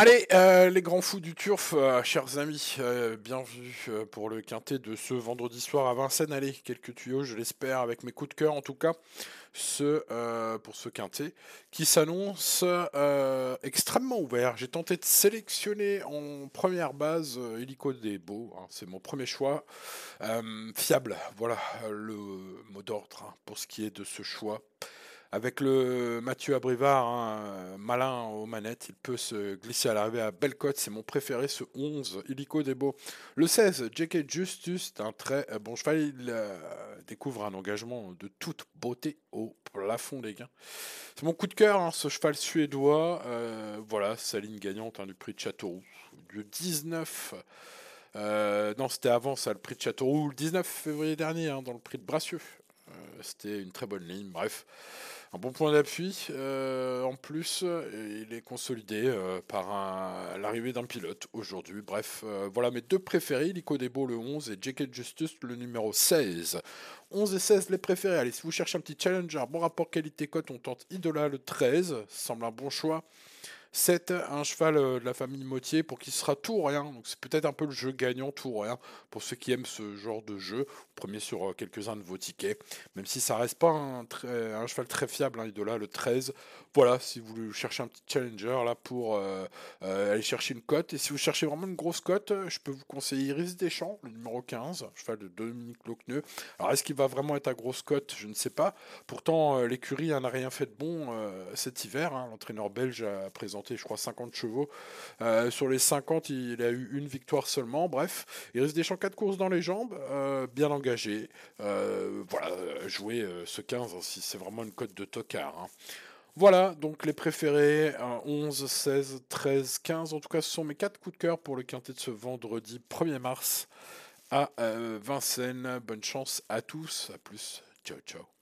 Allez, euh, les grands fous du turf, euh, chers amis, euh, bienvenue pour le quintet de ce vendredi soir à Vincennes. Allez, quelques tuyaux, je l'espère, avec mes coups de cœur en tout cas, ce, pour ce quintet qui s'annonce extrêmement ouvert. J'ai tenté de sélectionner en première base Illico des Beaux, hein, c'est mon premier choix. Fiable, voilà le mot d'ordre hein, pour ce qui est de ce choix. Avec le Mathieu Abrivard, hein, malin aux manettes, il peut se glisser à l'arrivée à belle cote. C'est mon préféré, ce 11, Illico Debo. Le 16, J.K. Justus, un très euh, bon cheval. Il euh, découvre un engagement de toute beauté au plafond des gains. C'est mon coup de cœur, hein, ce cheval suédois. Euh, voilà, sa ligne gagnante hein, du prix de Châteauroux. Le 19. euh, non, c'était avant ça, le prix de Châteauroux, le 19 février dernier, hein, dans le prix de Bracieux. C'était une très bonne ligne. Bref, un bon point d'appui. Euh, en plus, il est consolidé euh, par l'arrivée d'un pilote aujourd'hui. Bref, euh, voilà mes deux préférés. Lico Debo le 11 et J.K. Justus le numéro 16. 11 et 16 les préférés. Allez, si vous cherchez un petit challenger, bon rapport qualité-cote, on tente Idola le 13. Ça semble un bon choix. 7, un cheval euh, de la famille Motier pour qui sera tout ou rien. C'est peut-être un peu le jeu gagnant tout ou rien pour ceux qui aiment ce genre de jeu. Premier sur euh, quelques-uns de vos tickets, même si ça reste pas un, cheval très fiable, hein, Idola le 13. Voilà, si vous cherchez un petit challenger là pour euh, aller chercher une cote. Et si vous cherchez vraiment une grosse cote, je peux vous conseiller Iris Deschamps, le numéro 15, cheval de Dominique Locneux. Alors est-ce qu'il va vraiment être à grosse cote? Je ne sais pas. Pourtant, l'écurie n'a rien fait de bon cet hiver. hein. L'entraîneur belge a présenté, je crois, 50 chevaux. Euh, sur les 50, il a eu une victoire seulement. Bref, il risque des champs 4 courses dans les jambes, euh, bien engagé. Euh, voilà, jouer ce 15, hein, si c'est vraiment une cote de tocard. hein. Voilà, donc les préférés, euh, 11, 16, 13, 15. En tout cas, ce sont mes 4 coups de cœur pour le quintet de ce vendredi 1er mars à Vincennes. Bonne chance à tous. À plus. Ciao, ciao.